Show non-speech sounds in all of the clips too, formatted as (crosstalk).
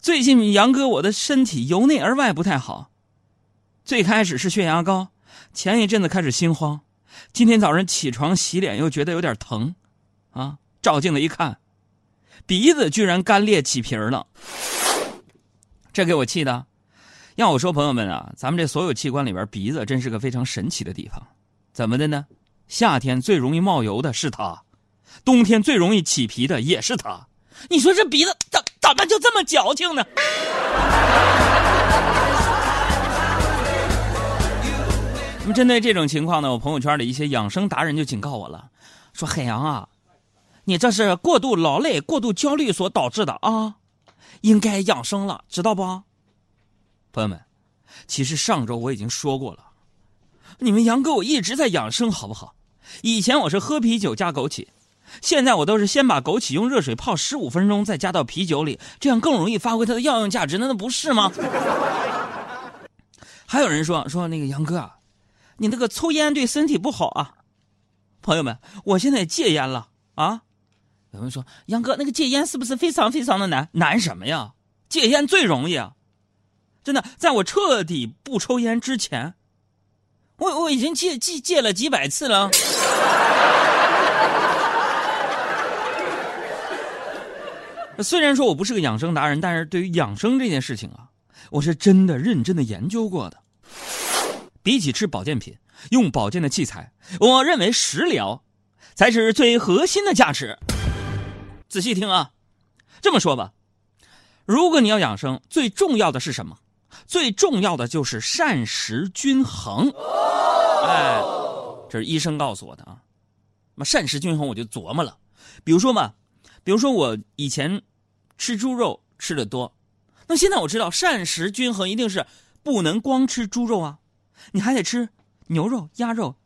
最近杨哥我的身体由内而外不太好，最开始是血压高，前一阵子开始心慌，今天早上起床洗脸又觉得有点疼，啊，照镜子一看，鼻子居然干裂起皮了，这给我气的。要我说，朋友们啊，咱们这所有器官里边，鼻子真是个非常神奇的地方。怎么的呢？夏天最容易冒油的是它，冬天最容易起皮的也是它。你说这鼻子怎么就这么矫情呢？(laughs) 那么针对这种情况呢，我朋友圈的一些养生达人就警告我了，说海洋啊，你这是过度劳累、过度焦虑所导致的啊，应该养生了，知道不？朋友们，其实上周我已经说过了，你们杨哥我一直在养生，好不好？以前我是喝啤酒加枸杞，现在我都是先把枸杞用热水泡十五分钟，再加到啤酒里，这样更容易发挥它的药用价值，难道不是吗？(laughs) 还有人说说那个杨哥啊，你那个抽烟对身体不好啊。朋友们，我现在戒烟了啊。有人说杨哥那个戒烟是不是非常非常的难？难什么呀？戒烟最容易啊。真的，在我彻底不抽烟之前，我我已经戒戒戒了几百次了。虽然说我不是个养生达人，但是对于养生这件事情啊，我是真的认真的研究过的。比起吃保健品、用保健的器材，我认为食疗才是最核心的价值。仔细听啊，这么说吧，如果你要养生，最重要的是什么？最重要的就是膳食均衡，哎，这是医生告诉我的啊。那么膳食均衡，我就琢磨了，比如说嘛，比如说我以前吃猪肉吃的多，那现在我知道膳食均衡一定是不能光吃猪肉啊，你还得吃牛肉、鸭肉、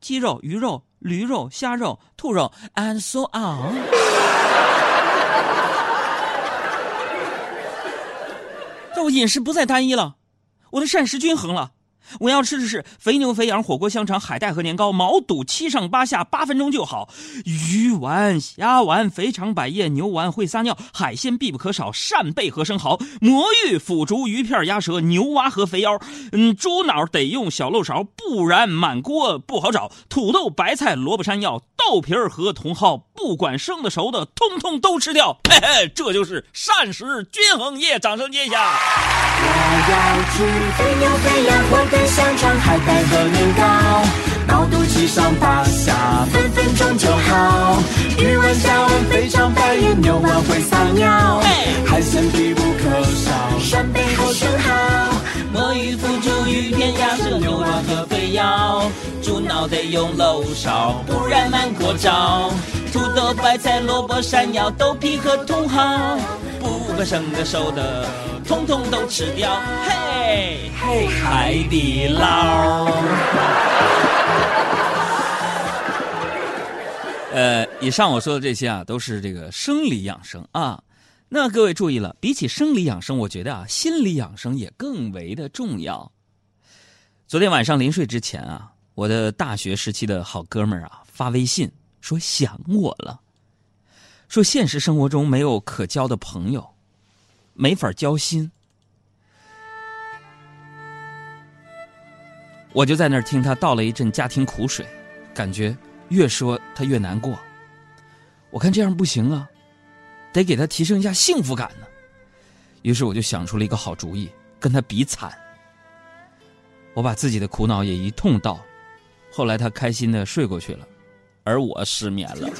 鸡肉、鱼肉、驴肉、虾肉、兔肉，and so on。(laughs) 我饮食不再单一了，我的膳食均衡了。我要吃的是肥牛、肥羊、火锅、香肠、海带和年糕，毛肚七上八下，八分钟就好。鱼丸、虾丸、肥肠、百叶、牛丸会撒尿，海鲜必不可少，扇贝和生蚝、魔芋、腐竹、鱼片、鸭舌、牛蛙和肥腰。嗯，猪脑得用小漏勺，不然满锅不好找。土豆、白菜、萝卜、山药、豆皮儿和茼蒿，不管生的熟的，通通都吃掉。嘿嘿，这就是膳食均衡液。掌声接一下。我要吃肥牛、肥羊、火腿、香肠、海带和年糕，毛肚七上八下，分分钟就好。鱼丸、虾丸、肥肠、百叶、牛丸会撒尿，海鲜必不可少，扇贝好生蚝。墨鱼、腐竹、鱼片、鸭舌、牛丸和肥腰，猪要得用漏勺，不然满锅找。土豆、白菜、萝卜、山药、豆皮和茼蒿，不管生的熟的，通通都吃掉。嘿，嘿，海底捞。呃，以上我说的这些啊，都是这个生理养生啊。那各位注意了，比起生理养生，我觉得啊，心理养生也更为的重要。昨天晚上临睡之前啊，我的大学时期的好哥们儿啊发微信说想我了，说现实生活中没有可交的朋友，没法交心。我就在那儿听他道了一阵家庭苦水，感觉越说他越难过。我看这样不行啊，得给他提升一下幸福感呢。于是我就想出了一个好主意，跟他比惨。我把自己的苦恼也一通道，后来他开心的睡过去了，而我失眠了。(laughs)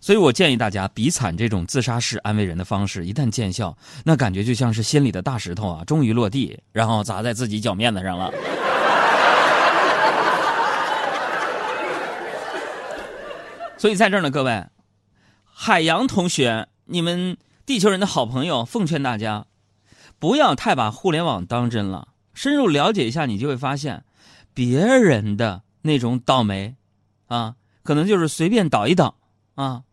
所以我建议大家，比惨这种自杀式安慰人的方式，一旦见效，那感觉就像是心里的大石头啊，终于落地，然后砸在自己脚面子上了。(laughs) 所以在这儿呢，各位，海洋同学，你们地球人的好朋友，奉劝大家，不要太把互联网当真了，深入了解一下，你就会发现，别人的那种倒霉，啊，可能就是随便倒一倒，啊，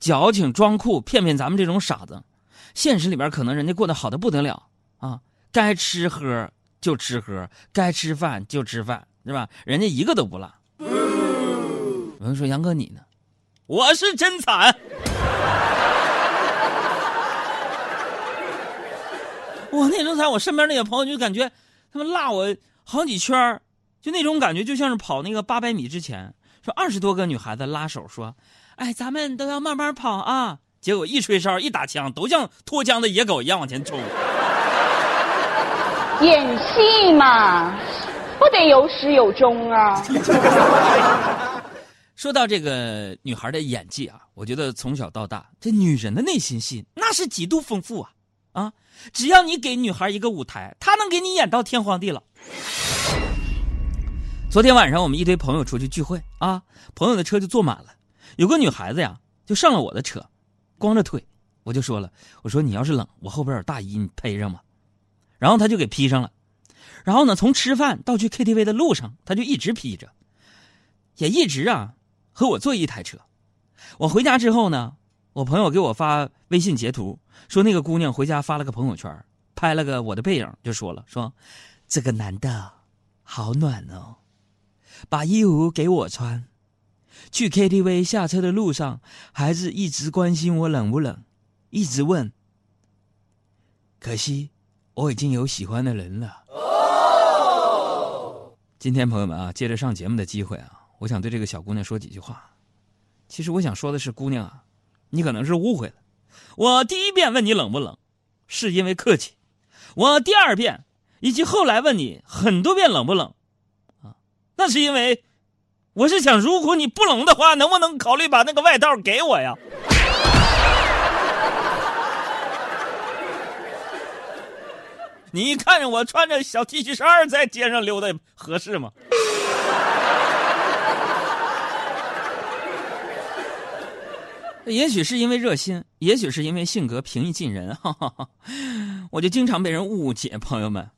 矫情装酷，骗骗咱们这种傻子。现实里边可能人家过得好的不得了啊，该吃喝就吃喝，该吃饭就吃饭，是吧？人家一个都不落。有人说杨哥你呢？我是真惨。(laughs) 我那时候在我身边那些朋友就感觉他们落我好几圈儿就那种感觉就像是跑那个八百米之前，说二十多个女孩子拉手说：“哎，咱们都要慢慢跑啊。”结果一吹哨一打枪，都像脱缰的野狗一样往前冲。(laughs) 演戏嘛，不得有始有终啊。(laughs) 说到这个女孩的演技啊，我觉得从小到大，这女人的内心戏那是极度丰富啊啊！只要你给女孩一个舞台，她能给你演到天荒地老。昨天晚上我们一堆朋友出去聚会啊，朋友的车就坐满了，有个女孩子呀就上了我的车，光着腿，我就说了，我说你要是冷，我后边有大衣，你披上吧。然后她就给披上了，然后呢，从吃饭到去 KTV 的路上，她就一直披着，也一直啊。和我坐一台车，我回家之后呢，我朋友给我发微信截图，说那个姑娘回家发了个朋友圈，拍了个我的背影，就说了说，这个男的好暖哦，把衣服给我穿，去 KTV 下车的路上孩子一直关心我冷不冷，一直问，可惜我已经有喜欢的人了。今天朋友们啊，借着上节目的机会啊。我想对这个小姑娘说几句话。其实我想说的是，姑娘啊，你可能是误会了。我第一遍问你冷不冷，是因为客气；我第二遍以及后来问你很多遍冷不冷，那是因为我是想，如果你不冷的话，能不能考虑把那个外套给我呀？(laughs) 你看着我穿着小 T 恤衫在街上溜达，合适吗？(laughs) 也许是因为热心，也许是因为性格平易近人，哈哈哈，我就经常被人误解，朋友们。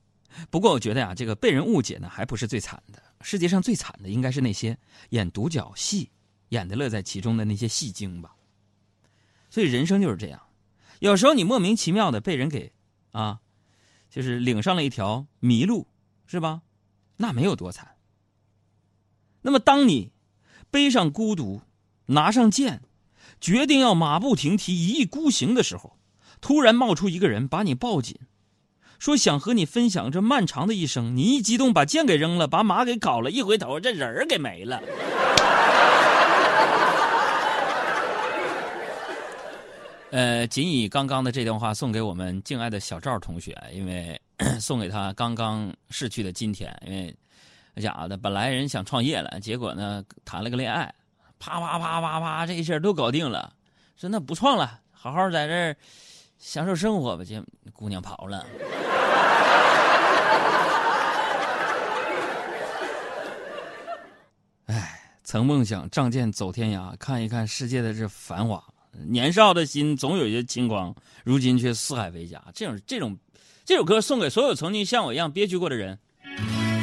不过我觉得呀，这个被人误解呢，还不是最惨的。世界上最惨的应该是那些演独角戏、演的乐在其中的那些戏精吧。所以人生就是这样，有时候你莫名其妙的被人给啊，就是领上了一条迷路，是吧？那没有多惨。那么当你背上孤独，拿上剑。决定要马不停蹄、一意孤行的时候，突然冒出一个人把你抱紧，说想和你分享这漫长的一生。你一激动，把剑给扔了，把马给搞了，一回头，这人儿给没了。(laughs) 呃，仅以刚刚的这段话送给我们敬爱的小赵同学，因为 (coughs) 送给他刚刚逝去的今天。因为那家伙的本来人想创业了，结果呢谈了个恋爱。啪啪啪啪啪，这一下都搞定了，说那不创了，好好在这儿享受生活吧。这姑娘跑了。(laughs) 哎，曾梦想仗剑走天涯，看一看世界的这繁华。年少的心总有些轻狂，如今却四海为家。这种这种，这首歌送给所有曾经像我一样憋屈过的人。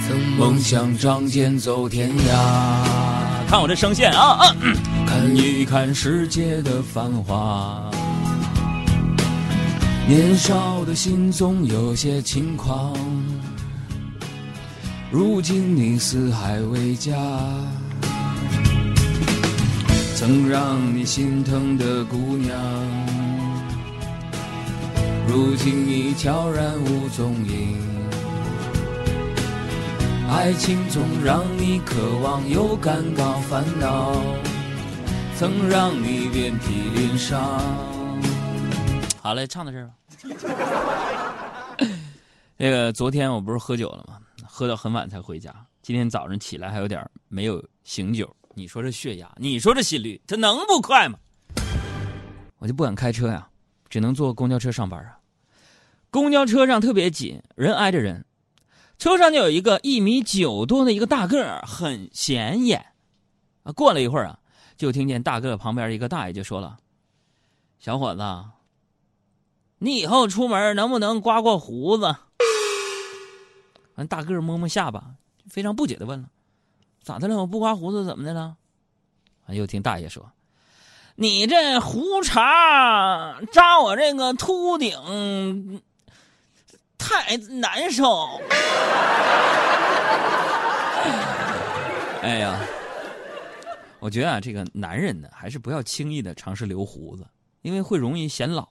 曾梦想仗剑走天涯。看我这声线啊啊！看一看世界的繁华，年少的心总有些轻狂。如今你四海为家，曾让你心疼的姑娘，如今已悄然无踪影。爱情总让你渴望又感到烦恼，曾让你遍体鳞伤。好嘞，唱到这儿吧。(laughs) 那个昨天我不是喝酒了吗？喝到很晚才回家。今天早上起来还有点没有醒酒。你说这血压，你说这心率，它能不快吗？我就不敢开车呀，只能坐公交车上班啊。公交车上特别紧，人挨着人。车上就有一个一米九多的一个大个儿，很显眼。啊，过了一会儿啊，就听见大个旁边一个大爷就说了：“小伙子，你以后出门能不能刮刮胡子？”完，大个摸摸下巴，非常不解的问了：“咋的了？我不刮胡子怎么的了？”啊，又听大爷说：“你这胡茬扎我这个秃顶。”太难受。(laughs) 哎呀，我觉得啊，这个男人呢，还是不要轻易的尝试留胡子，因为会容易显老。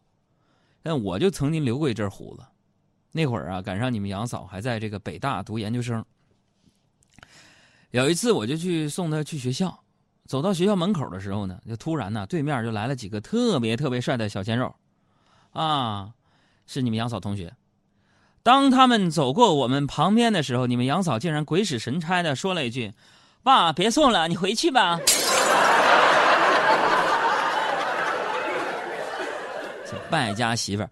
但我就曾经留过一阵胡子，那会儿啊，赶上你们杨嫂还在这个北大读研究生。有一次，我就去送她去学校，走到学校门口的时候呢，就突然呢，对面就来了几个特别特别帅的小鲜肉，啊，是你们杨嫂同学。当他们走过我们旁边的时候，你们杨嫂竟然鬼使神差的说了一句：“爸，别送了，你回去吧。”败家媳妇儿。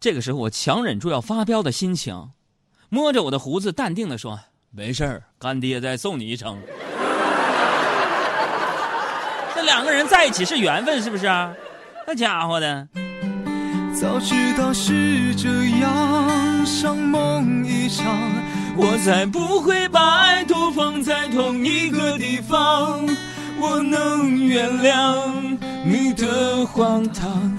这个时候，我强忍住要发飙的心情，摸着我的胡子，淡定的说：“没事儿，干爹再送你一程。”这两个人在一起是缘分，是不是？那家伙的。早知道是这样，像梦一场，我才不会把爱都放在同一个地方。我能原谅你的荒唐，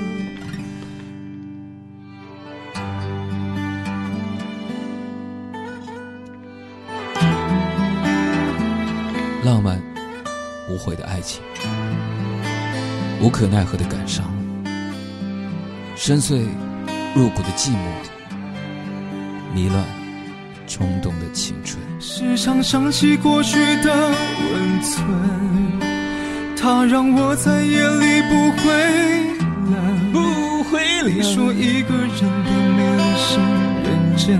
浪漫、无悔的爱情，无可奈何的感伤，深邃入骨的寂寞，迷乱。冲动的青春，时常想起过去的温存，它让我在夜里不会冷，不会冷。你说一个人的美丽是认真，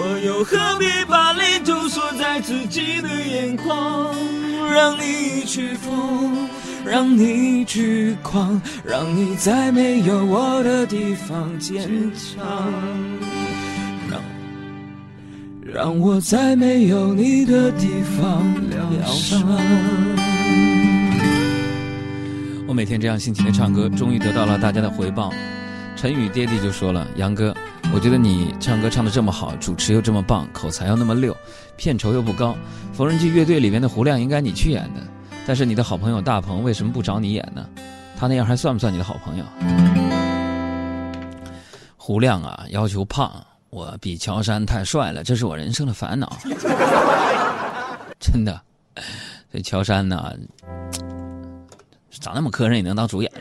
我又何必把泪都锁在自己的眼眶，让你去疯。让你去狂，让你在没有我的地方坚强，让让我在没有你的地方疗伤。我每天这样辛勤的唱歌，终于得到了大家的回报。陈宇爹地就说了：“杨哥，我觉得你唱歌唱的这么好，主持又这么棒，口才又那么溜，片酬又不高，缝纫机乐队里面的胡亮应该你去演的。”但是你的好朋友大鹏为什么不找你演呢？他那样还算不算你的好朋友？胡亮啊，要求胖，我比乔杉太帅了，这是我人生的烦恼。(laughs) 真的，这乔杉呢，长那么磕碜也能当主演。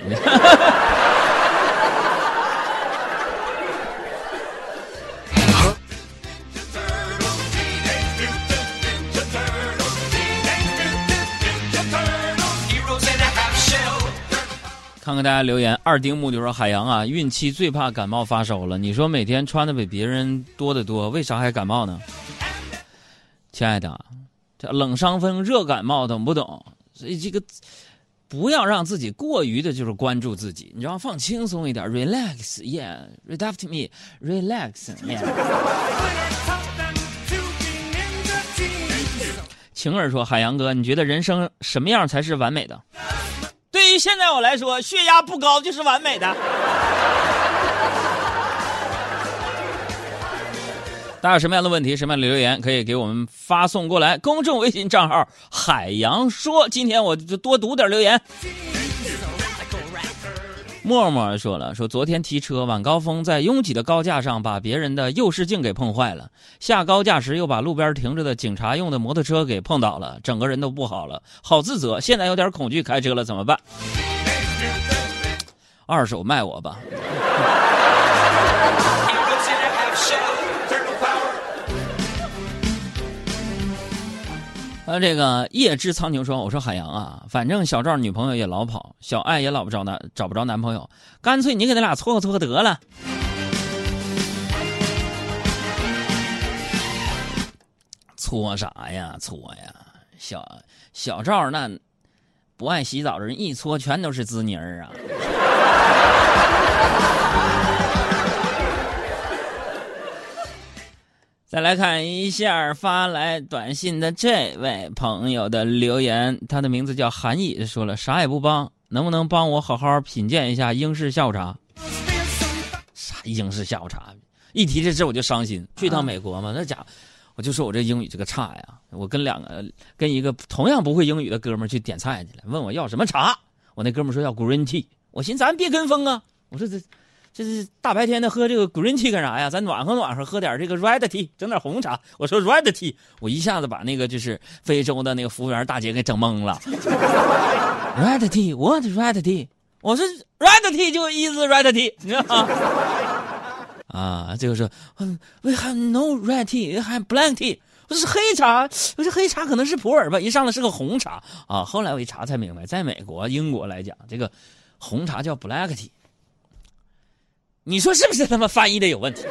看看大家留言，二丁目就说：“海洋啊，孕期最怕感冒发烧了。你说每天穿的比别人多得多，为啥还感冒呢？”亲爱的，这冷伤风、热感冒，懂不懂？所以这个不要让自己过于的，就是关注自己，你知道放轻松一点，relax，yeah，redact me，relax，yeah。晴儿说：“海洋哥，你觉得人生什么样才是完美的？”现在我来说，血压不高就是完美的。大家有什么样的问题、什么样的留言，可以给我们发送过来。公众微信账号“海洋说”，今天我就多读点留言。默默说了，说昨天提车晚高峰，在拥挤的高架上把别人的右视镜给碰坏了，下高架时又把路边停着的警察用的摩托车给碰倒了，整个人都不好了，好自责，现在有点恐惧开车了，怎么办？二手卖我吧。啊，这个夜之苍穹说：“我说海洋啊，反正小赵女朋友也老跑，小爱也老不着男，找不着男朋友，干脆你给他俩撮合撮合得了。搓啥呀？搓呀！小小赵那不爱洗澡的人一搓全都是滋泥儿啊。再来看一下发来短信的这位朋友的留言，他的名字叫韩毅，说了啥也不帮，能不能帮我好好品鉴一下英式下午茶？啥英式下午茶？一提这事我就伤心。去趟美国嘛，那家伙，我就说我这英语这个差呀。我跟两个跟一个同样不会英语的哥们去点菜去了，问我要什么茶，我那哥们说要 green tea，我寻思咱别跟风啊，我说这。这是大白天的喝这个 green tea 干啥呀？咱暖和暖和，喝点这个 red tea，整点红茶。我说 red tea，我一下子把那个就是非洲的那个服务员大姐给整懵了。(laughs) red tea，what red tea？我说 red tea 就 is red tea，你知道吗？(laughs) 啊，这个说，嗯，we have no red tea，we have black tea。我说是黑茶，我说黑茶可能是普洱吧，一上来是个红茶啊。后来我一查才明白，在美国、英国来讲，这个红茶叫 black tea。你说是不是他们翻译的有问题？